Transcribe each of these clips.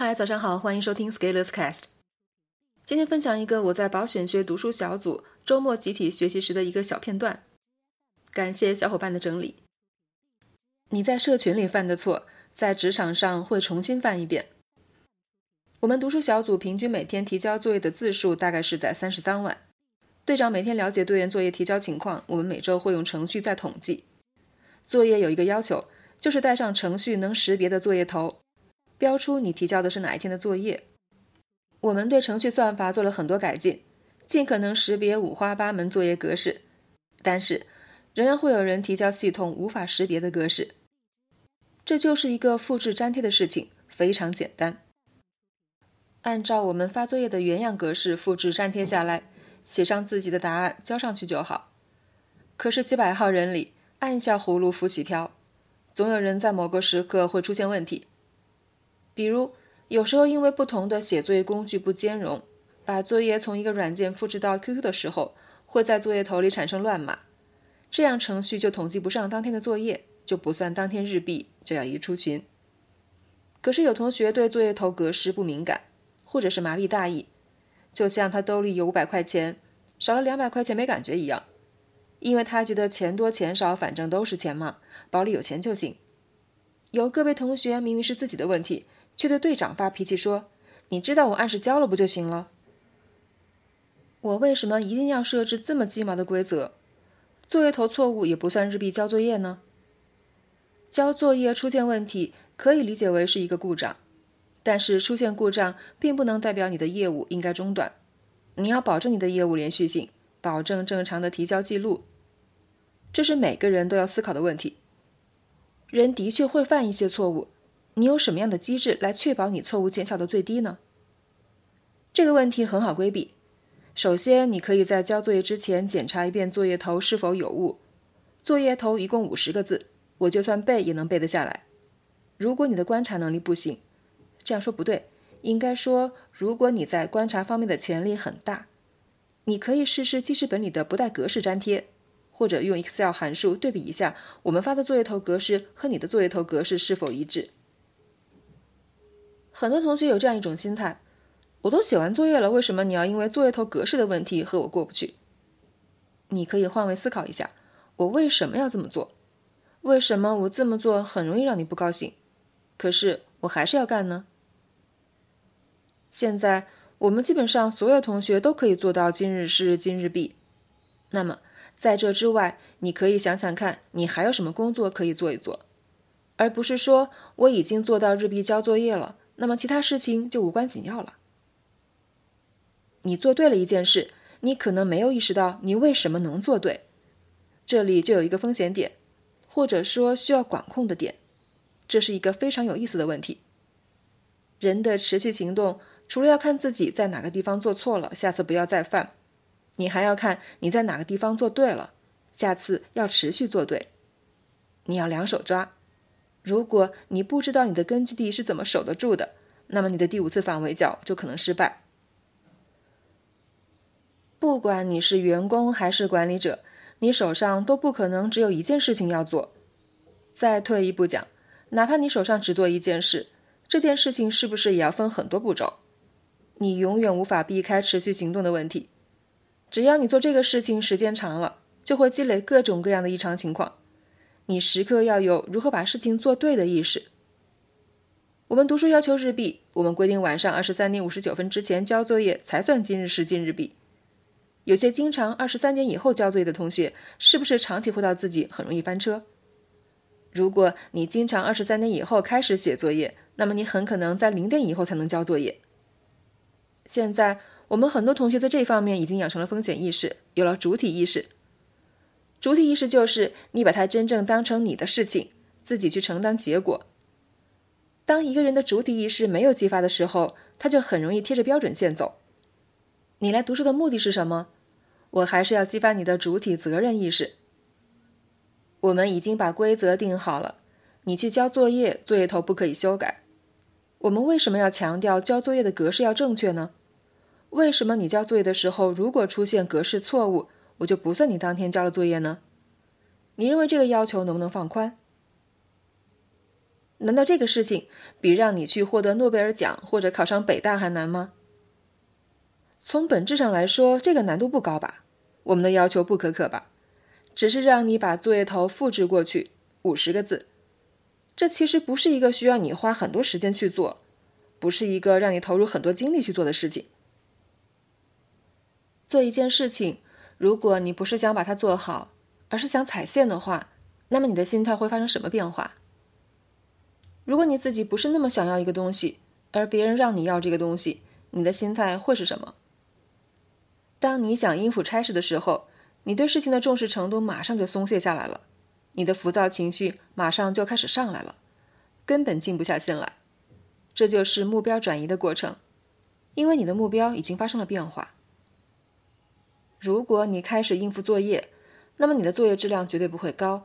嗨，早上好，欢迎收听 Scalers Cast。今天分享一个我在保险学读书小组周末集体学习时的一个小片段，感谢小伙伴的整理。你在社群里犯的错，在职场上会重新犯一遍。我们读书小组平均每天提交作业的字数大概是在三十三万。队长每天了解队员作业提交情况，我们每周会用程序再统计。作业有一个要求，就是带上程序能识别的作业头，标出你提交的是哪一天的作业。我们对程序算法做了很多改进，尽可能识别五花八门作业格式，但是仍然会有人提交系统无法识别的格式。这就是一个复制粘贴的事情，非常简单。按照我们发作业的原样格式复制粘贴下来，写上自己的答案交上去就好。可是几百号人里，按下葫芦浮起瓢，总有人在某个时刻会出现问题。比如，有时候因为不同的写作业工具不兼容，把作业从一个软件复制到 QQ 的时候，会在作业头里产生乱码，这样程序就统计不上当天的作业。就不算当天日币，就要移出群。可是有同学对作业头格式不敏感，或者是麻痹大意，就像他兜里有五百块钱，少了两百块钱没感觉一样，因为他觉得钱多钱少反正都是钱嘛，包里有钱就行。有个别同学明明是自己的问题，却对队长发脾气说：“你知道我按时交了不就行了？我为什么一定要设置这么鸡毛的规则？作业头错误也不算日币交作业呢？”交作业出现问题，可以理解为是一个故障，但是出现故障并不能代表你的业务应该中断。你要保证你的业务连续性，保证正常的提交记录，这是每个人都要思考的问题。人的确会犯一些错误，你有什么样的机制来确保你错误减小到最低呢？这个问题很好规避。首先，你可以在交作业之前检查一遍作业头是否有误。作业头一共五十个字。我就算背也能背得下来。如果你的观察能力不行，这样说不对，应该说，如果你在观察方面的潜力很大，你可以试试记事本里的不带格式粘贴，或者用 Excel 函数对比一下我们发的作业头格式和你的作业头格式是否一致。很多同学有这样一种心态：我都写完作业了，为什么你要因为作业头格式的问题和我过不去？你可以换位思考一下，我为什么要这么做？为什么我这么做很容易让你不高兴，可是我还是要干呢？现在我们基本上所有同学都可以做到今日事今日毕。那么在这之外，你可以想想看，你还有什么工作可以做一做，而不是说我已经做到日毕交作业了，那么其他事情就无关紧要了。你做对了一件事，你可能没有意识到你为什么能做对，这里就有一个风险点。或者说需要管控的点，这是一个非常有意思的问题。人的持续行动，除了要看自己在哪个地方做错了，下次不要再犯，你还要看你在哪个地方做对了，下次要持续做对。你要两手抓。如果你不知道你的根据地是怎么守得住的，那么你的第五次反围剿就可能失败。不管你是员工还是管理者。你手上都不可能只有一件事情要做。再退一步讲，哪怕你手上只做一件事，这件事情是不是也要分很多步骤？你永远无法避开持续行动的问题。只要你做这个事情时间长了，就会积累各种各样的异常情况。你时刻要有如何把事情做对的意识。我们读书要求日毕，我们规定晚上二十三点五十九分之前交作业才算今日事今日毕。有些经常二十三点以后交作业的同学，是不是常体会到自己很容易翻车？如果你经常二十三点以后开始写作业，那么你很可能在零点以后才能交作业。现在我们很多同学在这方面已经养成了风险意识，有了主体意识。主体意识就是你把它真正当成你的事情，自己去承担结果。当一个人的主体意识没有激发的时候，他就很容易贴着标准线走。你来读书的目的是什么？我还是要激发你的主体责任意识。我们已经把规则定好了，你去交作业，作业头不可以修改。我们为什么要强调交作业的格式要正确呢？为什么你交作业的时候，如果出现格式错误，我就不算你当天交了作业呢？你认为这个要求能不能放宽？难道这个事情比让你去获得诺贝尔奖或者考上北大还难吗？从本质上来说，这个难度不高吧？我们的要求不苛刻吧？只是让你把作业头复制过去，五十个字。这其实不是一个需要你花很多时间去做，不是一个让你投入很多精力去做的事情。做一件事情，如果你不是想把它做好，而是想踩线的话，那么你的心态会发生什么变化？如果你自己不是那么想要一个东西，而别人让你要这个东西，你的心态会是什么？当你想应付差事的时候，你对事情的重视程度马上就松懈下来了，你的浮躁情绪马上就开始上来了，根本静不下心来。这就是目标转移的过程，因为你的目标已经发生了变化。如果你开始应付作业，那么你的作业质量绝对不会高；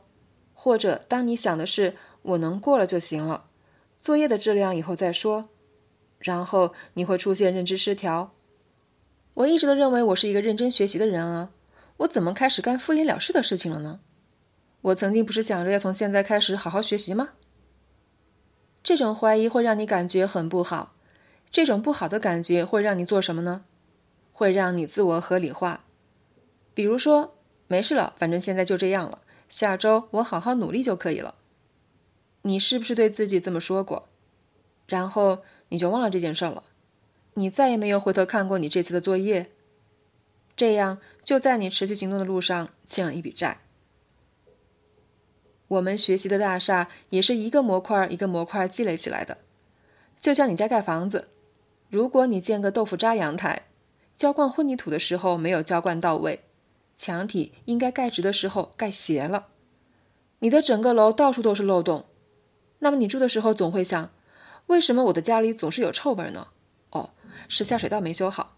或者当你想的是我能过了就行了，作业的质量以后再说，然后你会出现认知失调。我一直都认为我是一个认真学习的人啊，我怎么开始干敷衍了事的事情了呢？我曾经不是想着要从现在开始好好学习吗？这种怀疑会让你感觉很不好，这种不好的感觉会让你做什么呢？会让你自我合理化，比如说没事了，反正现在就这样了，下周我好好努力就可以了。你是不是对自己这么说过？然后你就忘了这件事了。你再也没有回头看过你这次的作业，这样就在你持续行动的路上欠了一笔债。我们学习的大厦也是一个模块一个模块积累起来的，就像你家盖房子，如果你建个豆腐渣阳台，浇灌混凝土的时候没有浇灌到位，墙体应该盖直的时候盖斜了，你的整个楼到处都是漏洞，那么你住的时候总会想，为什么我的家里总是有臭味呢？哦是下水道没修好。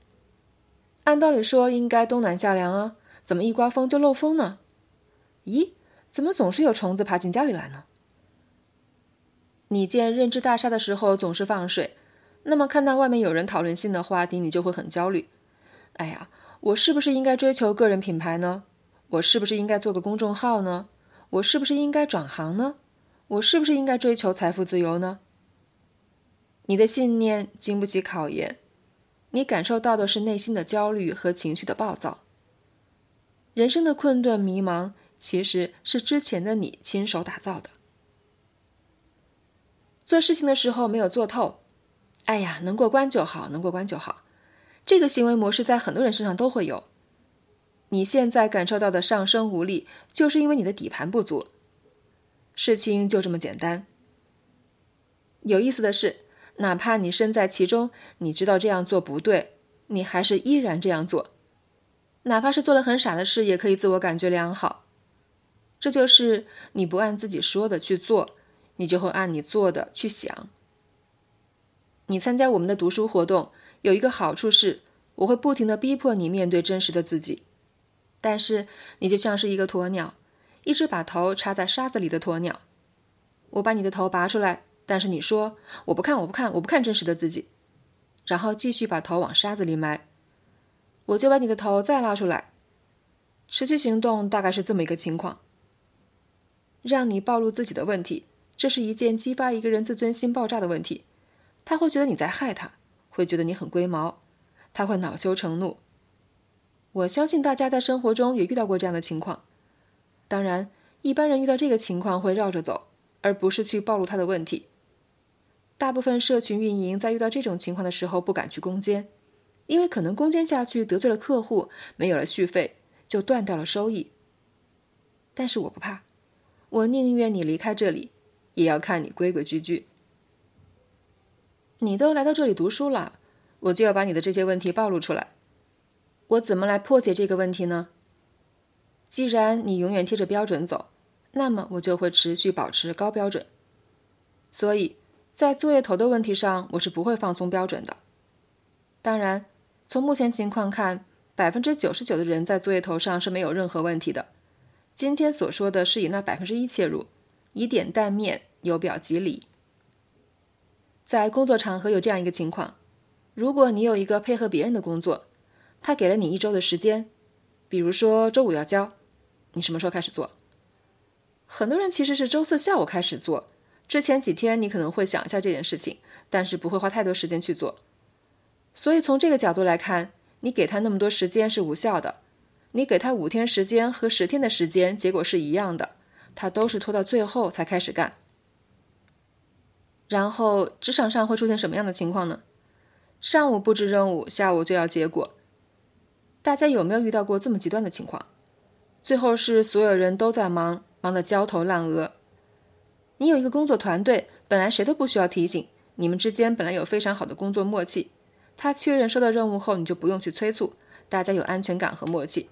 按道理说应该冬暖夏凉啊，怎么一刮风就漏风呢？咦，怎么总是有虫子爬进家里来呢？你建认知大厦的时候总是放水，那么看到外面有人讨论新的话题，你就会很焦虑。哎呀，我是不是应该追求个人品牌呢？我是不是应该做个公众号呢？我是不是应该转行呢？我是不是应该追求财富自由呢？你的信念经不起考验。你感受到的是内心的焦虑和情绪的暴躁。人生的困顿、迷茫，其实是之前的你亲手打造的。做事情的时候没有做透，哎呀，能过关就好，能过关就好。这个行为模式在很多人身上都会有。你现在感受到的上升无力，就是因为你的底盘不足。事情就这么简单。有意思的是。哪怕你身在其中，你知道这样做不对，你还是依然这样做。哪怕是做了很傻的事，也可以自我感觉良好。这就是你不按自己说的去做，你就会按你做的去想。你参加我们的读书活动有一个好处是，我会不停的逼迫你面对真实的自己。但是你就像是一个鸵鸟，一只把头插在沙子里的鸵鸟。我把你的头拔出来。但是你说我不看，我不看，我不看真实的自己，然后继续把头往沙子里埋，我就把你的头再拉出来，持续行动大概是这么一个情况。让你暴露自己的问题，这是一件激发一个人自尊心爆炸的问题，他会觉得你在害他，会觉得你很龟毛，他会恼羞成怒。我相信大家在生活中也遇到过这样的情况，当然，一般人遇到这个情况会绕着走，而不是去暴露他的问题。大部分社群运营在遇到这种情况的时候不敢去攻坚，因为可能攻坚下去得罪了客户，没有了续费，就断掉了收益。但是我不怕，我宁愿你离开这里，也要看你规规矩矩。你都来到这里读书了，我就要把你的这些问题暴露出来。我怎么来破解这个问题呢？既然你永远贴着标准走，那么我就会持续保持高标准。所以。在作业头的问题上，我是不会放松标准的。当然，从目前情况看，百分之九十九的人在作业头上是没有任何问题的。今天所说的是以那百分之一切入，以点带面，由表及里。在工作场合有这样一个情况：如果你有一个配合别人的工作，他给了你一周的时间，比如说周五要交，你什么时候开始做？很多人其实是周四下午开始做。之前几天你可能会想一下这件事情，但是不会花太多时间去做。所以从这个角度来看，你给他那么多时间是无效的。你给他五天时间和十天的时间，结果是一样的，他都是拖到最后才开始干。然后职场上会出现什么样的情况呢？上午布置任务，下午就要结果。大家有没有遇到过这么极端的情况？最后是所有人都在忙，忙得焦头烂额。你有一个工作团队，本来谁都不需要提醒，你们之间本来有非常好的工作默契。他确认收到任务后，你就不用去催促，大家有安全感和默契。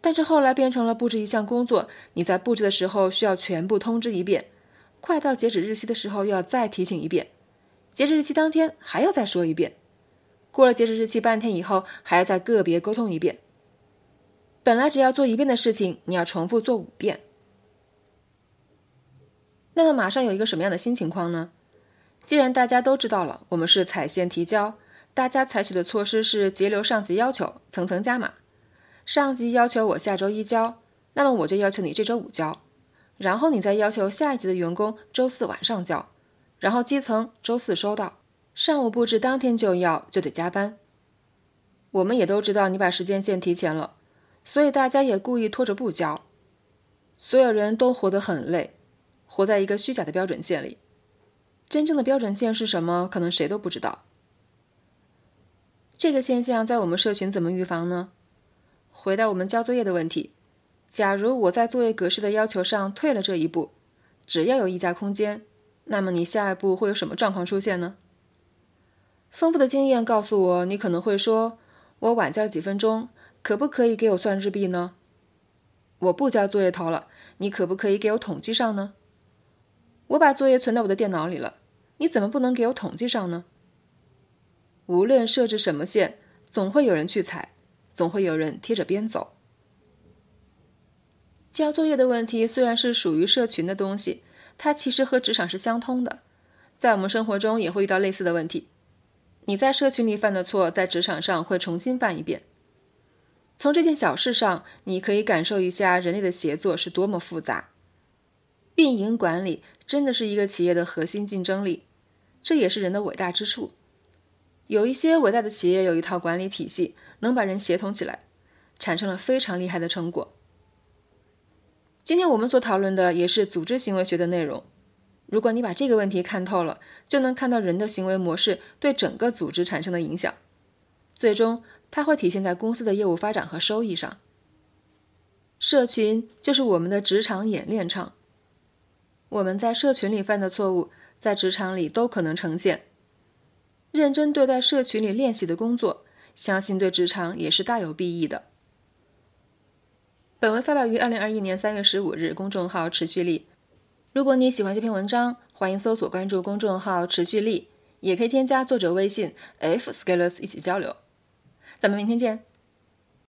但是后来变成了布置一项工作，你在布置的时候需要全部通知一遍，快到截止日期的时候又要再提醒一遍，截止日期当天还要再说一遍，过了截止日期半天以后还要再个别沟通一遍。本来只要做一遍的事情，你要重复做五遍。那么马上有一个什么样的新情况呢？既然大家都知道了，我们是踩线提交，大家采取的措施是节流上级要求，层层加码。上级要求我下周一交，那么我就要求你这周五交，然后你再要求下一级的员工周四晚上交，然后基层周四收到，上午布置当天就要，就得加班。我们也都知道你把时间线提前了，所以大家也故意拖着不交，所有人都活得很累，活在一个虚假的标准线里。真正的标准线是什么？可能谁都不知道。这个现象在我们社群怎么预防呢？回到我们交作业的问题，假如我在作业格式的要求上退了这一步，只要有溢价空间，那么你下一步会有什么状况出现呢？丰富的经验告诉我，你可能会说：“我晚交了几分钟，可不可以给我算日币呢？”我不交作业头了，你可不可以给我统计上呢？我把作业存到我的电脑里了，你怎么不能给我统计上呢？无论设置什么线，总会有人去踩。总会有人贴着边走。交作业的问题虽然是属于社群的东西，它其实和职场是相通的，在我们生活中也会遇到类似的问题。你在社群里犯的错，在职场上会重新犯一遍。从这件小事上，你可以感受一下人类的协作是多么复杂。运营管理真的是一个企业的核心竞争力，这也是人的伟大之处。有一些伟大的企业有一套管理体系。能把人协同起来，产生了非常厉害的成果。今天我们所讨论的也是组织行为学的内容。如果你把这个问题看透了，就能看到人的行为模式对整个组织产生的影响，最终它会体现在公司的业务发展和收益上。社群就是我们的职场演练场，我们在社群里犯的错误，在职场里都可能呈现。认真对待社群里练习的工作。相信对职场也是大有裨益的。本文发表于二零二一年三月十五日，公众号“持续力”。如果你喜欢这篇文章，欢迎搜索关注公众号“持续力”，也可以添加作者微信 f scalers 一起交流。咱们明天见。